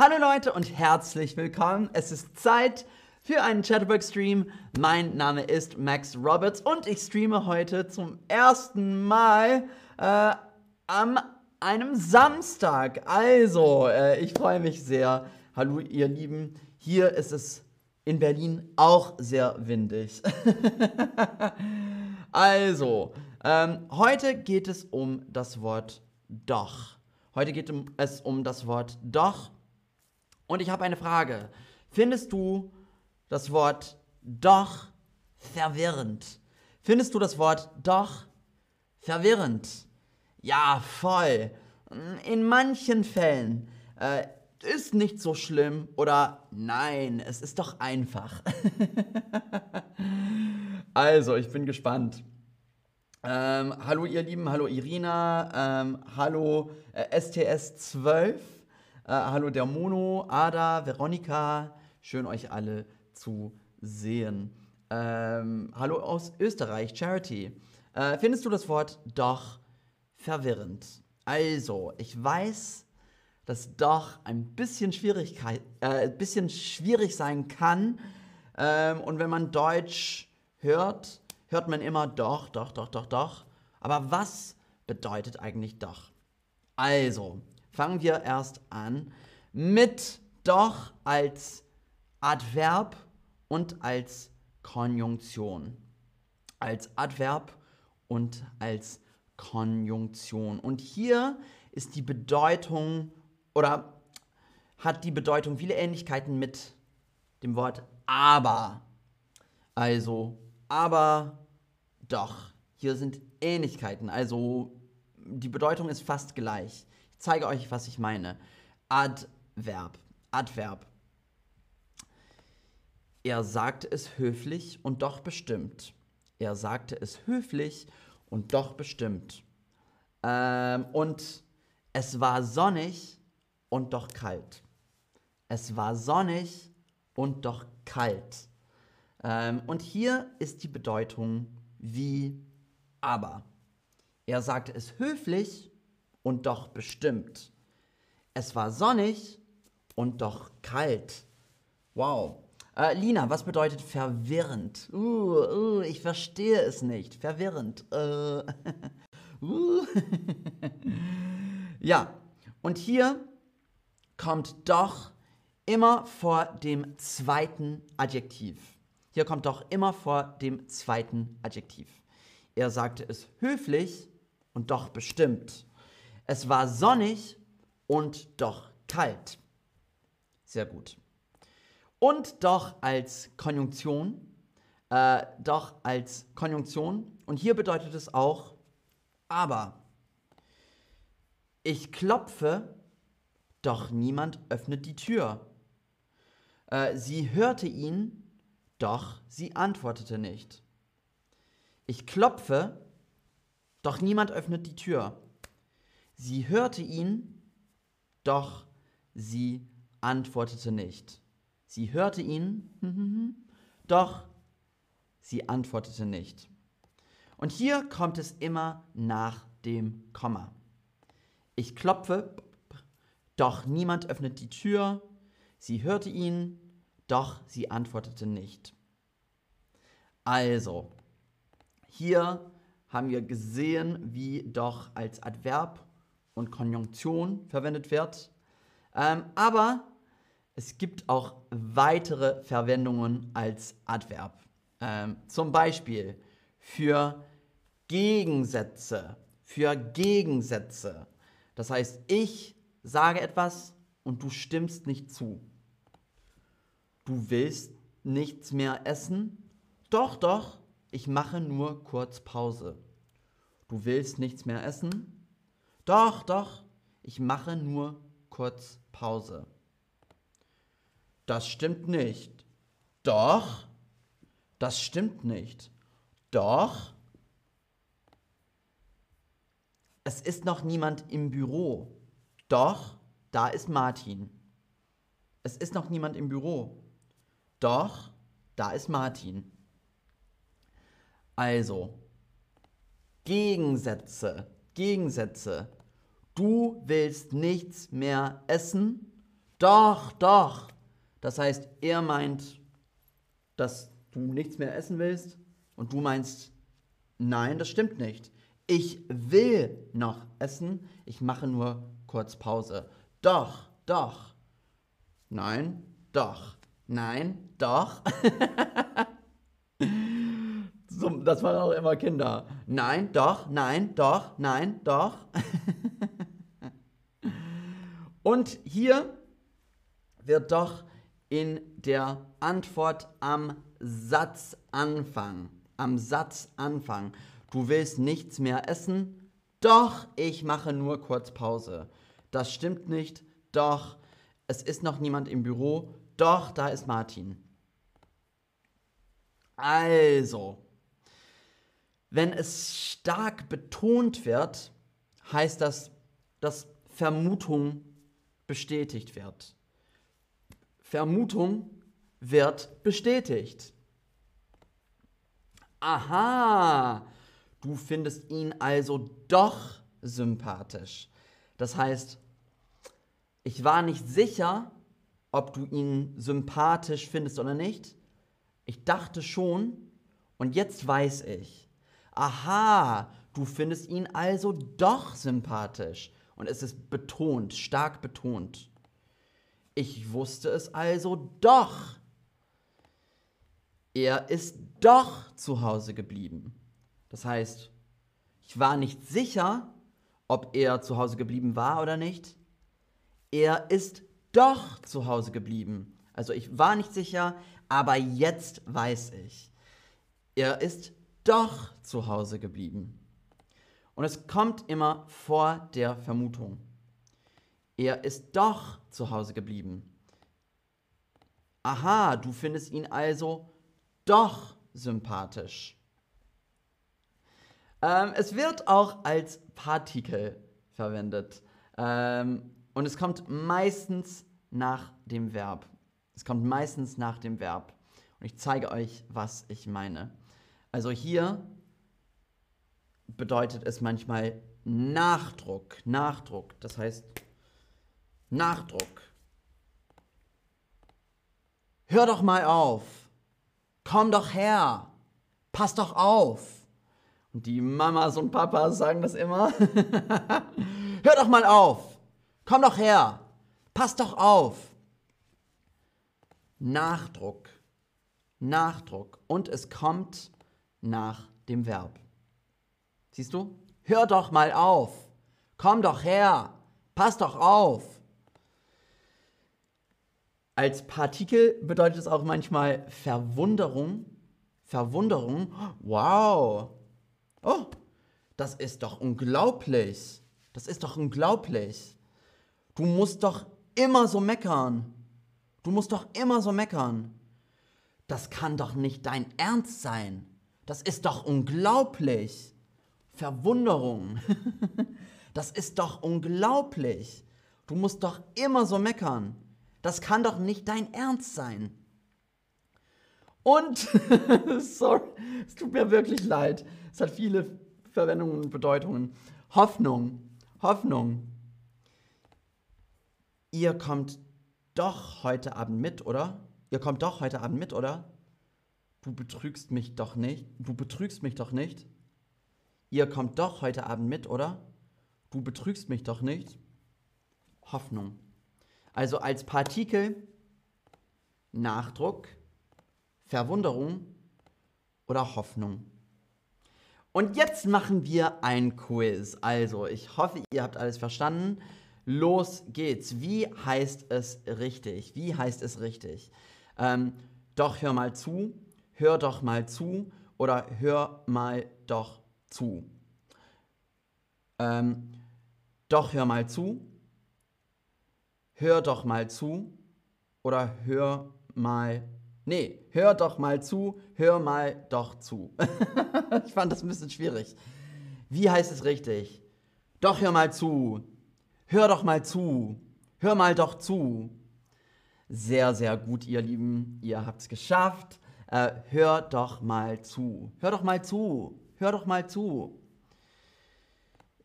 Hallo Leute und herzlich willkommen. Es ist Zeit für einen Chatterbox-Stream. Mein Name ist Max Roberts und ich streame heute zum ersten Mal äh, am einem Samstag. Also, äh, ich freue mich sehr. Hallo ihr Lieben. Hier ist es in Berlin auch sehr windig. also, ähm, heute geht es um das Wort doch. Heute geht es um das Wort doch. Und ich habe eine Frage. Findest du das Wort doch verwirrend? Findest du das Wort doch verwirrend? Ja, voll. In manchen Fällen äh, ist nicht so schlimm oder nein, es ist doch einfach. also, ich bin gespannt. Ähm, hallo ihr Lieben, hallo Irina, ähm, hallo äh, STS12. Äh, hallo der Mono, Ada, Veronika, schön euch alle zu sehen. Ähm, hallo aus Österreich, Charity. Äh, findest du das Wort doch verwirrend? Also, ich weiß, dass doch ein bisschen, Schwierigkeit, äh, bisschen schwierig sein kann. Ähm, und wenn man Deutsch hört, hört man immer doch, doch, doch, doch, doch. Aber was bedeutet eigentlich doch? Also, fangen wir erst an mit doch als Adverb und als Konjunktion. Als Adverb und als Konjunktion. Und hier ist die Bedeutung oder hat die Bedeutung viele Ähnlichkeiten mit dem Wort aber. Also, aber doch. Hier sind Ähnlichkeiten. Also, die Bedeutung ist fast gleich. Zeige euch, was ich meine. Adverb. Adverb. Er sagte es höflich und doch bestimmt. Er sagte es höflich und doch bestimmt. Ähm, und es war sonnig und doch kalt. Es war sonnig und doch kalt. Ähm, und hier ist die Bedeutung wie aber. Er sagte es höflich und doch bestimmt. Es war sonnig und doch kalt. Wow. Äh, Lina, was bedeutet verwirrend? Uh, uh, ich verstehe es nicht. Verwirrend. Äh. uh. ja, und hier kommt doch immer vor dem zweiten Adjektiv. Hier kommt doch immer vor dem zweiten Adjektiv. Er sagte es höflich und doch bestimmt. Es war sonnig und doch kalt. Sehr gut. Und doch als Konjunktion, äh, doch als Konjunktion. Und hier bedeutet es auch, aber. Ich klopfe, doch niemand öffnet die Tür. Äh, sie hörte ihn, doch sie antwortete nicht. Ich klopfe, doch niemand öffnet die Tür. Sie hörte ihn, doch sie antwortete nicht. Sie hörte ihn, doch sie antwortete nicht. Und hier kommt es immer nach dem Komma. Ich klopfe, doch niemand öffnet die Tür. Sie hörte ihn, doch sie antwortete nicht. Also, hier haben wir gesehen, wie doch als Adverb und Konjunktion verwendet wird. Ähm, aber es gibt auch weitere Verwendungen als Adverb. Ähm, zum Beispiel für Gegensätze. Für Gegensätze. Das heißt, ich sage etwas und du stimmst nicht zu. Du willst nichts mehr essen? Doch, doch, ich mache nur kurz Pause. Du willst nichts mehr essen? Doch, doch, ich mache nur kurz Pause. Das stimmt nicht. Doch, das stimmt nicht. Doch, es ist noch niemand im Büro. Doch, da ist Martin. Es ist noch niemand im Büro. Doch, da ist Martin. Also, Gegensätze, Gegensätze. Du willst nichts mehr essen, Doch, doch. Das heißt, er meint, dass du nichts mehr essen willst und du meinst, nein, das stimmt nicht. Ich will noch essen, ich mache nur kurz Pause. Doch, doch. Nein, doch. Nein, doch. so, das waren auch immer Kinder. Nein, doch, nein, doch, nein, doch. Und hier wird doch in der Antwort am Satzanfang, am Satzanfang, du willst nichts mehr essen, doch ich mache nur kurz Pause. Das stimmt nicht, doch es ist noch niemand im Büro, doch da ist Martin. Also, wenn es stark betont wird, heißt das, dass Vermutung bestätigt wird. Vermutung wird bestätigt. Aha, du findest ihn also doch sympathisch. Das heißt, ich war nicht sicher, ob du ihn sympathisch findest oder nicht. Ich dachte schon und jetzt weiß ich. Aha, du findest ihn also doch sympathisch. Und es ist betont, stark betont. Ich wusste es also doch. Er ist doch zu Hause geblieben. Das heißt, ich war nicht sicher, ob er zu Hause geblieben war oder nicht. Er ist doch zu Hause geblieben. Also ich war nicht sicher, aber jetzt weiß ich. Er ist doch zu Hause geblieben. Und es kommt immer vor der Vermutung. Er ist doch zu Hause geblieben. Aha, du findest ihn also doch sympathisch. Ähm, es wird auch als Partikel verwendet. Ähm, und es kommt meistens nach dem Verb. Es kommt meistens nach dem Verb. Und ich zeige euch, was ich meine. Also hier bedeutet es manchmal Nachdruck. Nachdruck. Das heißt, Nachdruck. Hör doch mal auf. Komm doch her. Pass doch auf. Und die Mamas und Papas sagen das immer. Hör doch mal auf. Komm doch her. Pass doch auf. Nachdruck. Nachdruck. Und es kommt nach dem Verb. Siehst du? Hör doch mal auf. Komm doch her. Pass doch auf. Als Partikel bedeutet es auch manchmal Verwunderung. Verwunderung. Wow. Oh, das ist doch unglaublich. Das ist doch unglaublich. Du musst doch immer so meckern. Du musst doch immer so meckern. Das kann doch nicht dein Ernst sein. Das ist doch unglaublich. Verwunderung. das ist doch unglaublich. Du musst doch immer so meckern. Das kann doch nicht dein Ernst sein. Und, sorry, es tut mir wirklich leid. Es hat viele Verwendungen und Bedeutungen. Hoffnung, Hoffnung. Ihr kommt doch heute Abend mit, oder? Ihr kommt doch heute Abend mit, oder? Du betrügst mich doch nicht. Du betrügst mich doch nicht. Ihr kommt doch heute Abend mit, oder? Du betrügst mich doch nicht. Hoffnung. Also als Partikel Nachdruck, Verwunderung oder Hoffnung. Und jetzt machen wir ein Quiz. Also, ich hoffe, ihr habt alles verstanden. Los geht's. Wie heißt es richtig? Wie heißt es richtig? Ähm, doch hör mal zu, hör doch mal zu oder hör mal doch zu. Ähm, doch hör mal zu, hör doch mal zu oder hör mal. Nee, hör doch mal zu, hör mal doch zu. ich fand das ein bisschen schwierig. Wie heißt es richtig? Doch hör mal zu. Hör doch mal zu. Hör mal doch zu. Sehr, sehr gut, ihr Lieben. Ihr habt es geschafft. Äh, hör doch mal zu. Hör doch mal zu. Hör doch mal zu.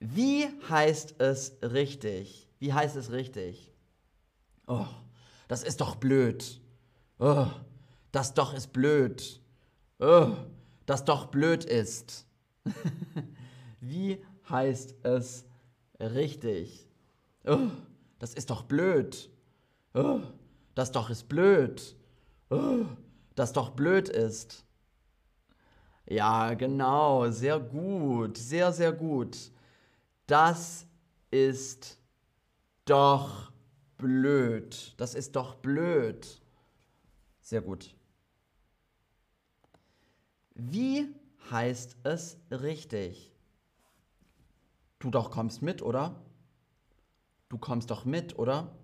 Wie heißt es richtig? Wie heißt es richtig? Oh, Das ist doch blöd. Oh, das doch ist blöd. Oh, das doch blöd ist. Wie heißt es richtig? Oh, das ist doch blöd. Oh, das doch ist blöd. Oh, das doch blöd ist. Ja, genau, sehr gut, sehr, sehr gut. Das ist doch blöd. Das ist doch blöd. Sehr gut. Wie heißt es richtig? Du doch kommst mit, oder? Du kommst doch mit, oder?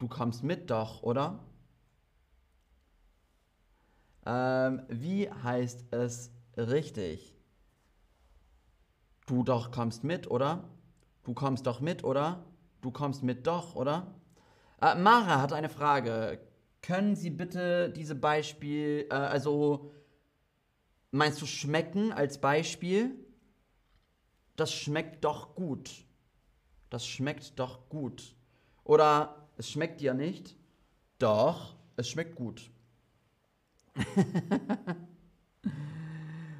Du kommst mit doch, oder? Ähm, wie heißt es richtig? Du doch kommst mit, oder? Du kommst doch mit, oder? Du kommst mit doch, oder? Äh, Mara hat eine Frage. Können Sie bitte diese Beispiel, äh, also meinst du schmecken als Beispiel? Das schmeckt doch gut. Das schmeckt doch gut. Oder es schmeckt dir nicht? Doch, es schmeckt gut.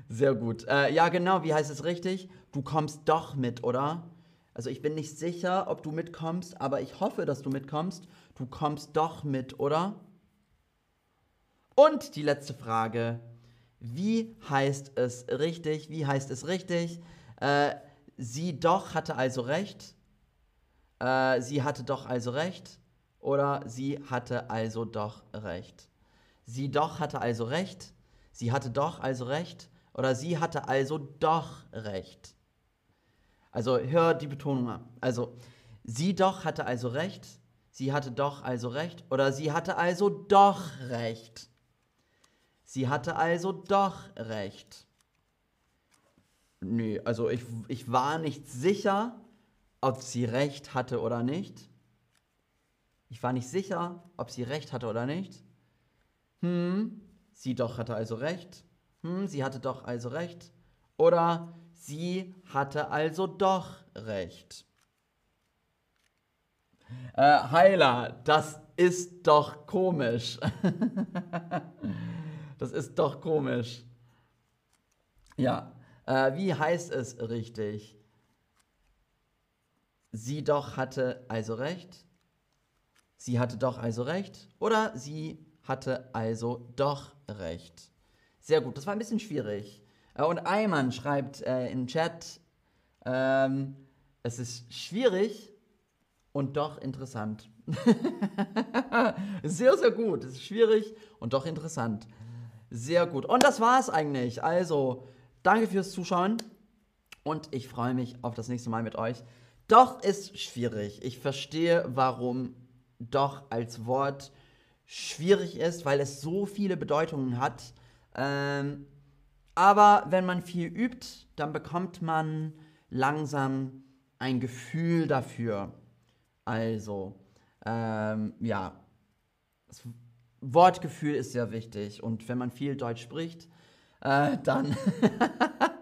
Sehr gut. Äh, ja, genau, wie heißt es richtig? Du kommst doch mit, oder? Also ich bin nicht sicher, ob du mitkommst, aber ich hoffe, dass du mitkommst. Du kommst doch mit, oder? Und die letzte Frage. Wie heißt es richtig? Wie heißt es richtig? Äh, sie doch hatte also recht. Äh, sie hatte doch also recht. Oder sie hatte also doch recht. Sie doch hatte also recht. Sie hatte doch also recht. Oder sie hatte also doch recht. Also hör die Betonung an. Also sie doch hatte also recht. Sie hatte doch also recht. Oder sie hatte also doch recht. Sie hatte also doch recht. Nö, also ich, ich war nicht sicher, ob sie recht hatte oder nicht. Ich war nicht sicher, ob sie recht hatte oder nicht. Hm, sie doch hatte also recht. Hm, sie hatte doch also recht. Oder sie hatte also doch recht. Äh, Heiler, das ist doch komisch. das ist doch komisch. Ja, äh, wie heißt es richtig? Sie doch hatte also recht. Sie hatte doch also recht. Oder sie hatte also doch recht. Sehr gut, das war ein bisschen schwierig. Äh, und Ayman schreibt äh, im Chat, ähm, es ist schwierig und doch interessant. sehr, sehr gut. Es ist schwierig und doch interessant. Sehr gut. Und das war es eigentlich. Also, danke fürs Zuschauen und ich freue mich auf das nächste Mal mit euch. Doch ist schwierig. Ich verstehe, warum doch als Wort schwierig ist, weil es so viele Bedeutungen hat. Ähm, aber wenn man viel übt, dann bekommt man langsam ein Gefühl dafür. Also, ähm, ja, das Wortgefühl ist sehr wichtig. Und wenn man viel Deutsch spricht, äh, dann,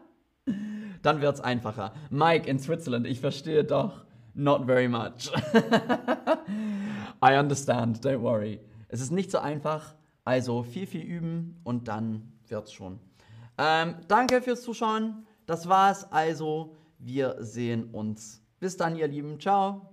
dann wird es einfacher. Mike in Switzerland, ich verstehe doch. Not very much. I understand, don't worry. Es ist nicht so einfach, also viel, viel üben und dann wird's schon. Ähm, danke fürs Zuschauen. Das war's also. Wir sehen uns. Bis dann, ihr Lieben. Ciao.